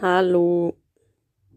Hallo.